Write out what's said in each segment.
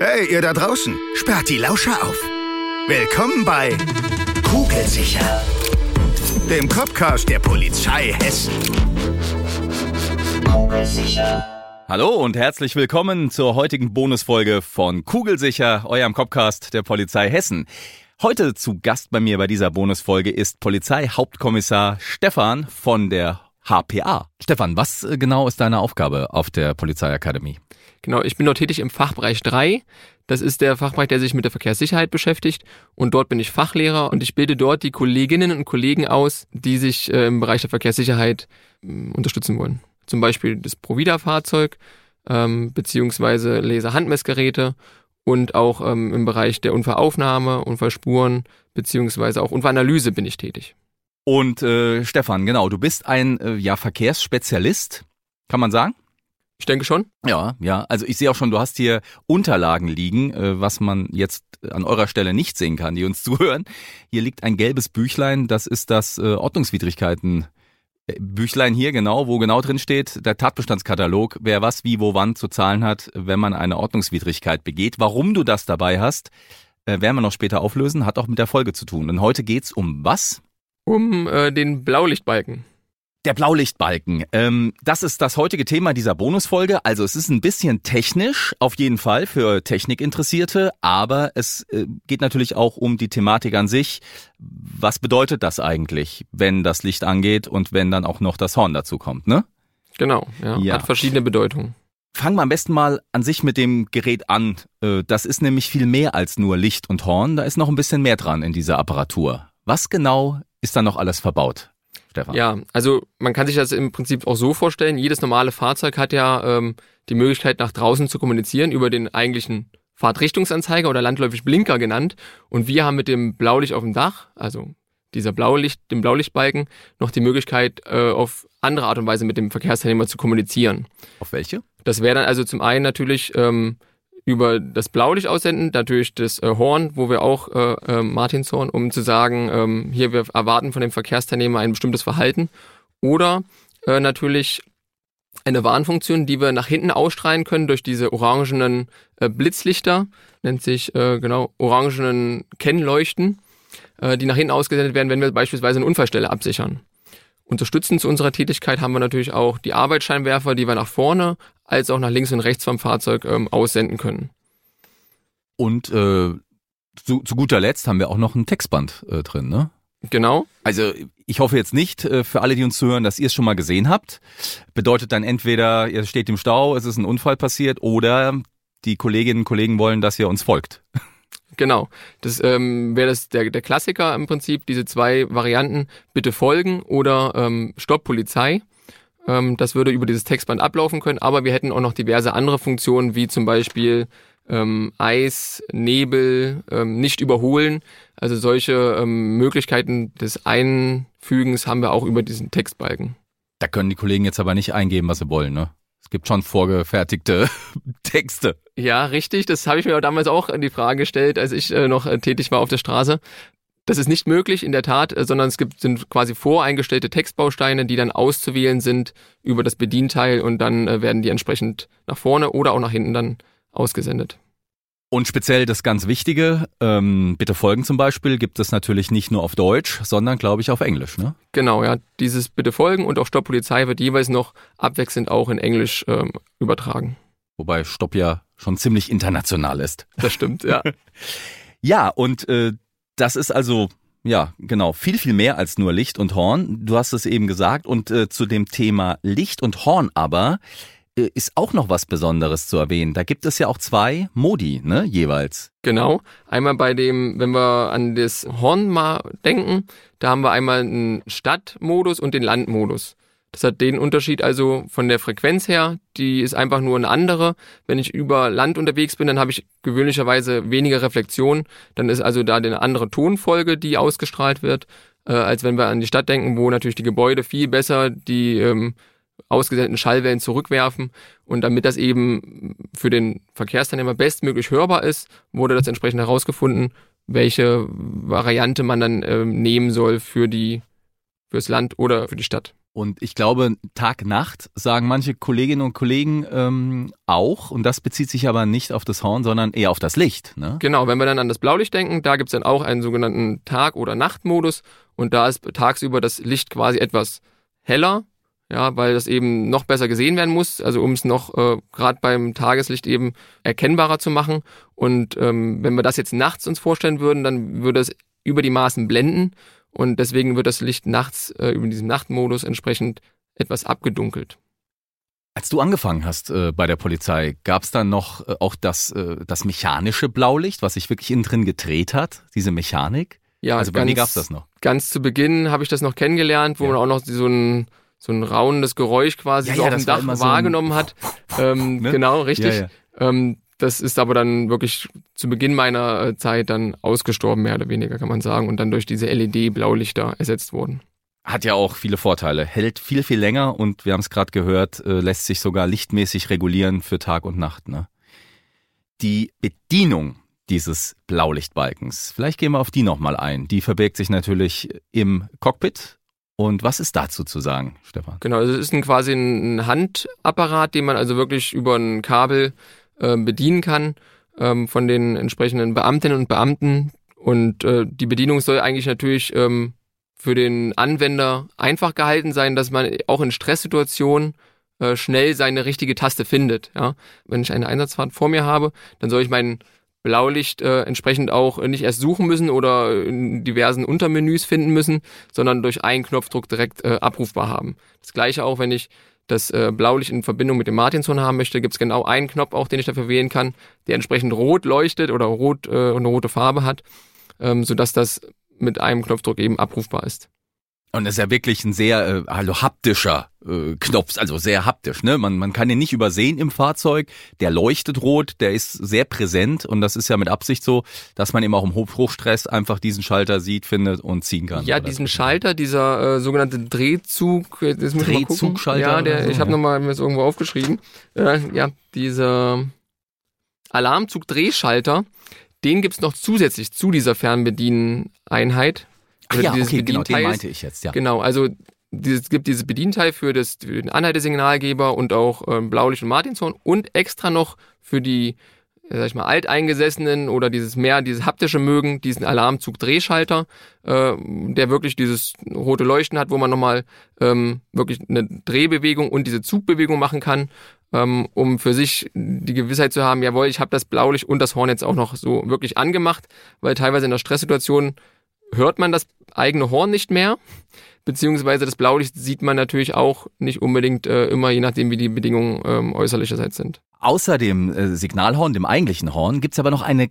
Hey, ihr da draußen, sperrt die Lauscher auf. Willkommen bei Kugelsicher, dem Copcast der Polizei Hessen. Kugelsicher. Hallo und herzlich willkommen zur heutigen Bonusfolge von Kugelsicher, eurem Copcast der Polizei Hessen. Heute zu Gast bei mir bei dieser Bonusfolge ist Polizeihauptkommissar Stefan von der HPA. Stefan, was äh, genau ist deine Aufgabe auf der Polizeiakademie? Genau, ich bin dort tätig im Fachbereich 3. Das ist der Fachbereich, der sich mit der Verkehrssicherheit beschäftigt. Und dort bin ich Fachlehrer und ich bilde dort die Kolleginnen und Kollegen aus, die sich äh, im Bereich der Verkehrssicherheit äh, unterstützen wollen. Zum Beispiel das Provida-Fahrzeug, ähm, beziehungsweise Laserhandmessgeräte und auch ähm, im Bereich der Unfallaufnahme, Unfallspuren, beziehungsweise auch Unfallanalyse bin ich tätig. Und äh, Stefan, genau, du bist ein äh, ja, Verkehrsspezialist, kann man sagen? Ich denke schon. Ja, ja. Also ich sehe auch schon, du hast hier Unterlagen liegen, äh, was man jetzt an eurer Stelle nicht sehen kann, die uns zuhören. Hier liegt ein gelbes Büchlein, das ist das äh, Ordnungswidrigkeiten. äh, Büchlein hier, genau, wo genau drin steht, der Tatbestandskatalog, wer was, wie, wo, wann zu zahlen hat, wenn man eine Ordnungswidrigkeit begeht. Warum du das dabei hast, äh, werden wir noch später auflösen, hat auch mit der Folge zu tun. Und heute geht's um was? Um äh, den Blaulichtbalken. Der Blaulichtbalken. Ähm, das ist das heutige Thema dieser Bonusfolge. Also es ist ein bisschen technisch, auf jeden Fall für Technikinteressierte, aber es äh, geht natürlich auch um die Thematik an sich. Was bedeutet das eigentlich, wenn das Licht angeht und wenn dann auch noch das Horn dazu kommt, ne? Genau, ja. Ja. Hat verschiedene Bedeutungen. Fangen wir am besten mal an sich mit dem Gerät an. Äh, Das ist nämlich viel mehr als nur Licht und Horn. Da ist noch ein bisschen mehr dran in dieser Apparatur. Was genau ist da noch alles verbaut, Stefan? Ja, also man kann sich das im Prinzip auch so vorstellen. Jedes normale Fahrzeug hat ja ähm, die Möglichkeit, nach draußen zu kommunizieren über den eigentlichen Fahrtrichtungsanzeiger oder landläufig Blinker genannt. Und wir haben mit dem Blaulicht auf dem Dach, also dieser Blaulicht, dem Blaulichtbalken, noch die Möglichkeit, äh, auf andere Art und Weise mit dem Verkehrsteilnehmer zu kommunizieren. Auf welche? Das wäre dann also zum einen natürlich ähm, über das Blaulicht aussenden, natürlich das äh, Horn, wo wir auch äh, äh, Martinshorn, um zu sagen, ähm, hier wir erwarten von dem Verkehrsteilnehmer ein bestimmtes Verhalten. Oder äh, natürlich eine Warnfunktion, die wir nach hinten ausstrahlen können durch diese orangenen äh, Blitzlichter, nennt sich äh, genau orangenen Kennleuchten, äh, die nach hinten ausgesendet werden, wenn wir beispielsweise eine Unfallstelle absichern. Unterstützend zu unserer Tätigkeit haben wir natürlich auch die Arbeitsscheinwerfer, die wir nach vorne als auch nach links und rechts vom Fahrzeug ähm, aussenden können. Und äh, zu, zu guter Letzt haben wir auch noch ein Textband äh, drin, ne? Genau. Also ich hoffe jetzt nicht äh, für alle, die uns zuhören, dass ihr es schon mal gesehen habt. Bedeutet dann entweder, ihr steht im Stau, es ist ein Unfall passiert oder die Kolleginnen und Kollegen wollen, dass ihr uns folgt. Genau. Das ähm, wäre das der, der Klassiker im Prinzip, diese zwei Varianten, bitte folgen oder ähm, Stopp Polizei. Ähm, das würde über dieses Textband ablaufen können, aber wir hätten auch noch diverse andere Funktionen, wie zum Beispiel ähm, Eis, Nebel, ähm, nicht überholen. Also solche ähm, Möglichkeiten des Einfügens haben wir auch über diesen Textbalken. Da können die Kollegen jetzt aber nicht eingeben, was sie wollen, ne? Gibt schon vorgefertigte Texte. Ja, richtig. Das habe ich mir damals auch die Frage gestellt, als ich äh, noch äh, tätig war auf der Straße. Das ist nicht möglich in der Tat, äh, sondern es gibt sind quasi voreingestellte Textbausteine, die dann auszuwählen sind über das Bedienteil und dann werden die entsprechend nach vorne oder auch nach hinten dann ausgesendet. Und speziell das ganz Wichtige, ähm, bitte folgen zum Beispiel, gibt es natürlich nicht nur auf Deutsch, sondern glaube ich auf Englisch, ne? Genau, ja. Dieses Bitte folgen und auch Stopp Polizei wird jeweils noch abwechselnd auch in Englisch ähm, übertragen. Wobei Stopp ja schon ziemlich international ist. Das stimmt, ja. Ja, und äh, das ist also, ja, genau, viel, viel mehr als nur Licht und Horn. Du hast es eben gesagt. Und äh, zu dem Thema Licht und Horn aber ist auch noch was Besonderes zu erwähnen. Da gibt es ja auch zwei Modi, ne, jeweils. Genau. Einmal bei dem, wenn wir an das Horn mal denken, da haben wir einmal einen Stadtmodus und den Landmodus. Das hat den Unterschied also von der Frequenz her, die ist einfach nur eine andere. Wenn ich über Land unterwegs bin, dann habe ich gewöhnlicherweise weniger Reflexion. Dann ist also da eine andere Tonfolge, die ausgestrahlt wird, äh, als wenn wir an die Stadt denken, wo natürlich die Gebäude viel besser die ähm, ausgesendeten Schallwellen zurückwerfen. Und damit das eben für den Verkehrsteilnehmer bestmöglich hörbar ist, wurde das entsprechend herausgefunden, welche Variante man dann ähm, nehmen soll für die fürs Land oder für die Stadt. Und ich glaube, Tag, Nacht sagen manche Kolleginnen und Kollegen ähm, auch. Und das bezieht sich aber nicht auf das Horn, sondern eher auf das Licht. Ne? Genau, wenn wir dann an das Blaulicht denken, da gibt's dann auch einen sogenannten Tag- oder Nachtmodus. Und da ist tagsüber das Licht quasi etwas heller, ja, weil das eben noch besser gesehen werden muss, also um es noch äh, gerade beim Tageslicht eben erkennbarer zu machen. Und ähm, wenn wir das jetzt nachts uns vorstellen würden, dann würde es über die Maßen blenden und deswegen wird das Licht nachts äh, über diesen Nachtmodus entsprechend etwas abgedunkelt. Als du angefangen hast äh, bei der Polizei, gab es dann noch äh, auch das, äh, das mechanische Blaulicht, was sich wirklich innen drin gedreht hat, diese Mechanik? Ja, also bei ganz, mir gab es das noch. Ganz zu Beginn habe ich das noch kennengelernt, wo Ja. man auch noch so ein so ein raunendes Geräusch quasi Ja, so ja, auf dem war Dach immer so wahrgenommen hat. Ähm, Ne? Genau, richtig. Ja, Ähm, das ist aber dann wirklich zu Beginn meiner äh, Zeit dann ausgestorben, mehr oder weniger, kann man sagen, und dann durch diese LED-Blaulichter ersetzt worden. Hat ja auch viele Vorteile. Hält viel, viel länger und wir haben es gerade gehört, äh, lässt sich sogar lichtmäßig regulieren für Tag und Nacht. Ne? Die Bedienung dieses Blaulichtbalkens, vielleicht gehen wir auf die nochmal ein. Die verbirgt sich natürlich im Cockpit. Und was ist dazu zu sagen, Stefan? Genau, also es ist ein, quasi ein Handapparat, den man also wirklich über ein Kabel äh, bedienen kann ähm, von den entsprechenden Beamtinnen und Beamten. Und äh, die Bedienung soll eigentlich natürlich ähm, für den Anwender einfach gehalten sein, dass man auch in Stresssituationen äh, schnell seine richtige Taste findet. Ja? Wenn ich eine Einsatzfahrt vor mir habe, dann soll ich mein Blaulicht äh, entsprechend auch nicht erst suchen müssen oder in diversen Untermenüs finden müssen, sondern durch einen Knopfdruck direkt äh, abrufbar haben. Das gleiche auch, wenn ich das äh, Blaulicht in Verbindung mit dem Martinshorn haben möchte, gibt es genau einen Knopf auch, den ich dafür wählen kann, der entsprechend rot leuchtet oder rot äh, eine rote Farbe hat, ähm, sodass das mit einem Knopfdruck eben abrufbar ist. Und es ist ja wirklich ein sehr äh, also haptischer äh, Knopf, also sehr haptisch. Ne? Man, man kann den nicht übersehen im Fahrzeug. Der leuchtet rot, der ist sehr präsent und das ist ja mit Absicht so, dass man eben auch im Hoch- Hochstress einfach diesen Schalter sieht, findet und ziehen kann. Ja, diesen. Schalter, dieser äh, sogenannte Drehzug, äh. Drehzugschalter Ja, der, so, ich habe ja. nochmal mir das irgendwo aufgeschrieben. Äh, ja, dieser Alarmzug-Drehschalter, den gibt's noch zusätzlich zu dieser Fernbedieneinheit. Ach ja, okay, genau, den meinte ich jetzt, ja. Genau, also es gibt dieses Bedienteil für, das, für den Anhaltesignalgeber und auch ähm, Blaulicht und Martinshorn und extra noch für die, äh, sag ich mal, alteingesessenen oder dieses mehr, dieses haptische mögen, diesen Alarmzug-Drehschalter, äh, der wirklich dieses rote Leuchten hat, wo man nochmal ähm, wirklich eine Drehbewegung und diese Zugbewegung machen kann, ähm, um für sich die Gewissheit zu haben, jawohl, ich habe das Blaulicht und das Horn jetzt auch noch so wirklich angemacht, weil teilweise in der Stresssituation hört man das eigene Horn nicht mehr, beziehungsweise das Blaulicht sieht man natürlich auch nicht unbedingt äh, immer, je nachdem wie die Bedingungen ähm, äußerlicherseits sind. Außer dem äh, Signalhorn, dem eigentlichen Horn, gibt's aber noch eine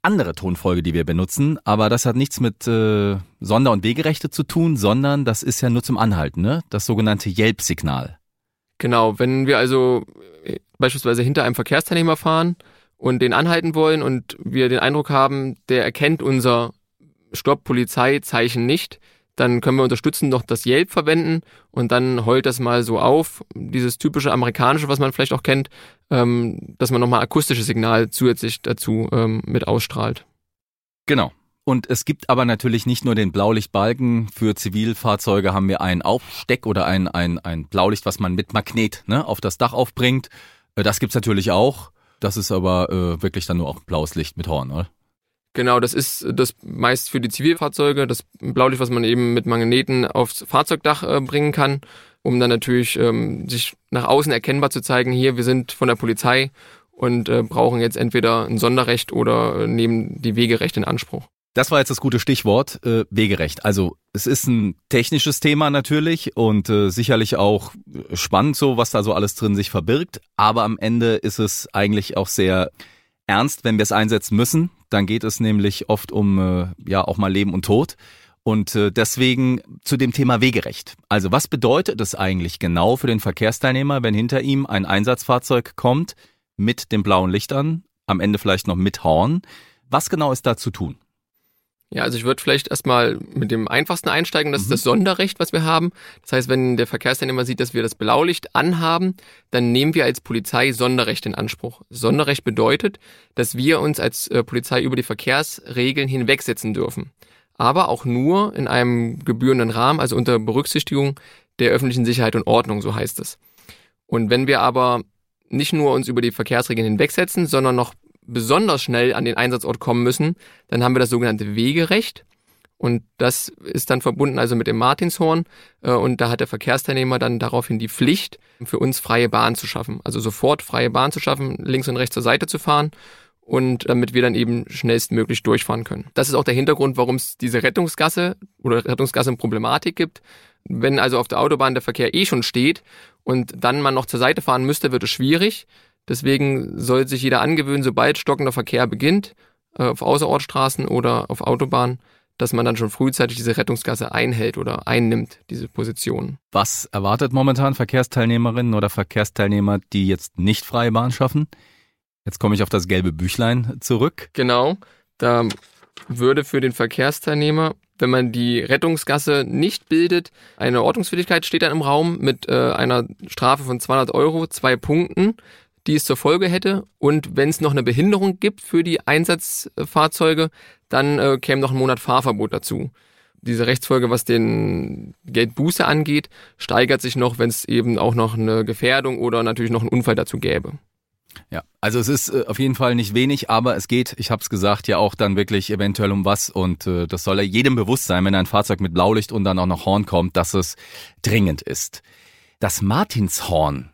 andere Tonfolge, die wir benutzen, aber das hat nichts mit äh, Sonder- und Wegerechte zu tun, sondern das ist ja nur zum Anhalten, ne? Das sogenannte Yelp-Signal. Genau, wenn wir also äh, beispielsweise hinter einem Verkehrsteilnehmer fahren und den anhalten wollen und wir den Eindruck haben, der erkennt unser Stopp-Polizei-Zeichen nicht, dann können wir unterstützend noch das Yelp verwenden und dann heult das mal so auf, dieses typische amerikanische, was man vielleicht auch kennt, ähm, dass man nochmal akustisches Signal zusätzlich dazu ähm, mit ausstrahlt. Genau. Und es gibt aber natürlich nicht nur den Blaulichtbalken. Für Zivilfahrzeuge haben wir ein Aufsteck oder ein, ein, ein Blaulicht, was man mit Magnet ne, auf das Dach aufbringt. Äh, Das gibt's natürlich auch. Das ist aber äh, wirklich dann nur auch blaues Licht mit Horn, oder? Genau, das ist das meist für die Zivilfahrzeuge, das Blaulicht, was man eben mit Magneten aufs Fahrzeugdach äh, bringen kann, um dann natürlich ähm, sich nach außen erkennbar zu zeigen, hier, wir sind von der Polizei und äh, brauchen jetzt entweder ein Sonderrecht oder äh, nehmen die Wegerechte in Anspruch. Das war jetzt das gute Stichwort, äh, Wegerecht. Also es ist ein technisches Thema natürlich und äh, sicherlich auch spannend so, was da so alles drin sich verbirgt. Aber am Ende ist es eigentlich auch sehr ernst, wenn wir es einsetzen müssen. Dann geht es nämlich oft um äh, ja auch mal Leben und Tod. Und äh, deswegen zu dem Thema Wegerecht. Also was bedeutet es eigentlich genau für den Verkehrsteilnehmer, wenn hinter ihm ein Einsatzfahrzeug kommt mit dem blauen Licht an, am Ende vielleicht noch mit Horn? Was genau ist da zu tun? Ja, also ich würde vielleicht erstmal mit dem einfachsten einsteigen, das ist das Sonderrecht, was wir haben. Das heißt, wenn der Verkehrsteilnehmer sieht, dass wir das Blaulicht anhaben, dann nehmen wir als Polizei Sonderrecht in Anspruch. Sonderrecht bedeutet, dass wir uns als äh, Polizei über die Verkehrsregeln hinwegsetzen dürfen. Aber auch nur in einem gebührenden Rahmen, also unter Berücksichtigung der öffentlichen Sicherheit und Ordnung, so heißt es. Und wenn wir aber nicht nur uns über die Verkehrsregeln hinwegsetzen, sondern noch besonders schnell an den Einsatzort kommen müssen, dann haben wir das sogenannte Wegerecht. Und das ist dann verbunden also mit dem Martinshorn. Äh, und da hat der Verkehrsteilnehmer dann daraufhin die Pflicht, für uns freie Bahn zu schaffen. Also sofort freie Bahn zu schaffen, links und rechts zur Seite zu fahren und damit wir dann eben schnellstmöglich durchfahren können. Das ist auch der Hintergrund, warum es diese Rettungsgasse oder Rettungsgasse-Problematik gibt. Wenn also auf der Autobahn der Verkehr eh schon steht und dann man noch zur Seite fahren müsste, wird es schwierig. Deswegen soll sich jeder angewöhnen, sobald stockender Verkehr beginnt, äh, auf Außerortstraßen oder auf Autobahnen, dass man dann schon frühzeitig diese Rettungsgasse einhält oder einnimmt, diese Position. Was erwartet momentan Verkehrsteilnehmerinnen oder Verkehrsteilnehmer, die jetzt nicht freie Bahn schaffen? Jetzt komme ich auf das gelbe Büchlein zurück. Genau, da würde für den Verkehrsteilnehmer, wenn man die Rettungsgasse nicht bildet, eine Ordnungswidrigkeit steht dann im Raum mit äh, einer Strafe von 200 Euro, zwei Punkten die es zur Folge hätte. Und wenn es noch eine Behinderung gibt für die Einsatzfahrzeuge, dann äh, käme noch ein Monat Fahrverbot dazu. Diese Rechtsfolge, was den Geldbuße angeht, steigert sich noch, wenn es eben auch noch eine Gefährdung oder natürlich noch einen Unfall dazu gäbe. Ja, also es ist äh, auf jeden Fall nicht wenig, aber es geht, ich habe es gesagt, ja auch dann wirklich eventuell um was und äh, das soll ja jedem bewusst sein, wenn ein Fahrzeug mit Blaulicht und dann auch noch Horn kommt, dass es dringend ist. Das Martinshorn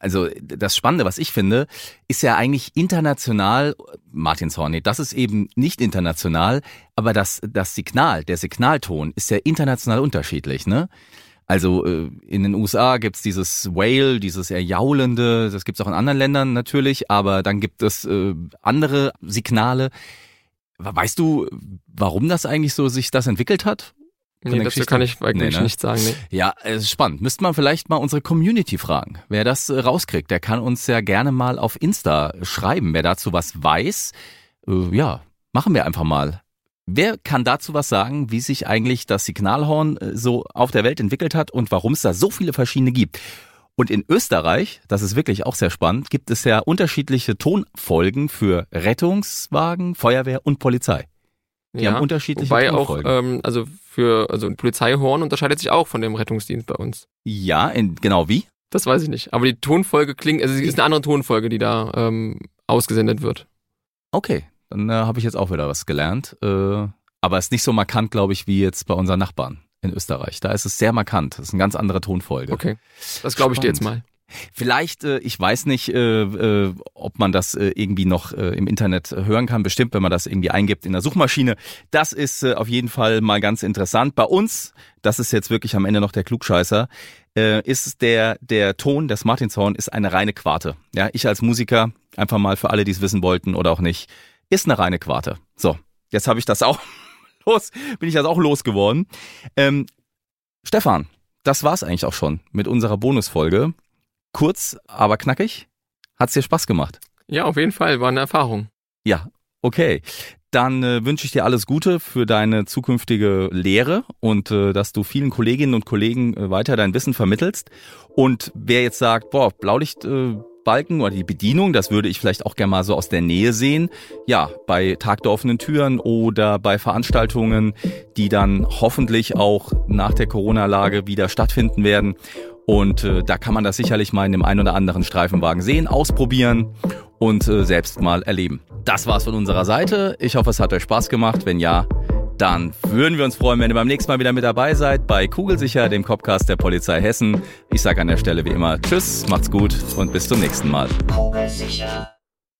also das Spannende, was ich finde, ist ja eigentlich international, Martinshorn, nee, das ist eben nicht international, aber das, das Signal, der Signalton ist ja international unterschiedlich, ne? Also äh, in den USA gibt's dieses Whale, dieses eher jaulende, das gibt's auch in anderen Ländern natürlich, aber dann gibt es äh, andere Signale. Weißt du, warum das eigentlich so sich das entwickelt hat? Nee, dazu kann ich eigentlich nee, ne? nicht sagen. Nee. Ja, es ist spannend. Müsste man vielleicht mal unsere Community fragen. Wer das äh, rauskriegt, der kann uns ja gerne mal auf Insta schreiben. Wer dazu was weiß, äh, ja, machen wir einfach mal. Wer kann dazu was sagen, wie sich eigentlich das Signalhorn äh, so auf der Welt entwickelt hat und warum es da so viele verschiedene gibt? Und in Österreich, das ist wirklich auch sehr spannend, gibt es ja unterschiedliche Tonfolgen für Rettungswagen, Feuerwehr und Polizei. Die ja, haben unterschiedliche wobei auch, ähm, also für, also ein Polizeihorn unterscheidet sich auch von dem Rettungsdienst bei uns. Ja, in, genau wie? Das weiß ich nicht. Aber die Tonfolge klingt, also es ist eine andere Tonfolge, die da ähm, ausgesendet wird. Okay, dann äh, habe ich jetzt auch wieder was gelernt. Äh, aber es ist nicht so markant, glaube ich, wie jetzt bei unseren Nachbarn in Österreich. Da ist es sehr markant. Das ist eine ganz andere Tonfolge. Okay, das glaube ich dir jetzt mal. Vielleicht, äh, ich weiß nicht, äh, äh, ob man das äh, irgendwie noch äh, im Internet hören kann. Bestimmt, wenn man das irgendwie eingibt in der Suchmaschine. Das ist äh, auf jeden Fall mal ganz interessant. Bei uns, das ist jetzt wirklich am Ende noch der Klugscheißer, äh, ist der, der Ton, des Martinshorn, ist eine reine Quarte. Ja, ich als Musiker, einfach mal für alle, die es wissen wollten oder auch nicht, ist eine reine Quarte. So, jetzt habe ich das auch los, bin ich das auch losgeworden. Ähm, Stefan, das war's eigentlich auch schon mit unserer Bonusfolge. Kurz, aber knackig. Hat's dir Spaß gemacht? Ja, auf jeden Fall. War eine Erfahrung. Ja, okay. Dann äh, wünsche ich dir alles Gute für deine zukünftige Lehre und äh, dass du vielen Kolleginnen und Kollegen äh, weiter dein Wissen vermittelst. Und wer jetzt sagt, boah, Blaulicht. Äh, Balken oder die Bedienung, das würde ich vielleicht auch gerne mal so aus der Nähe sehen. Ja, bei Tag der offenen Türen oder bei Veranstaltungen, die dann hoffentlich auch nach der Corona-Lage wieder stattfinden werden. Und äh, da kann man das sicherlich mal in dem einen oder anderen Streifenwagen sehen, ausprobieren und äh, selbst mal erleben. Das war's von unserer Seite. Ich hoffe, es hat euch Spaß gemacht. Wenn ja, dann würden wir uns freuen, wenn ihr beim nächsten Mal wieder mit dabei seid bei Kugelsicher, dem Copcast der Polizei Hessen. Ich sage an der Stelle wie immer Tschüss, macht's gut und bis zum nächsten Mal. Kugelsicher.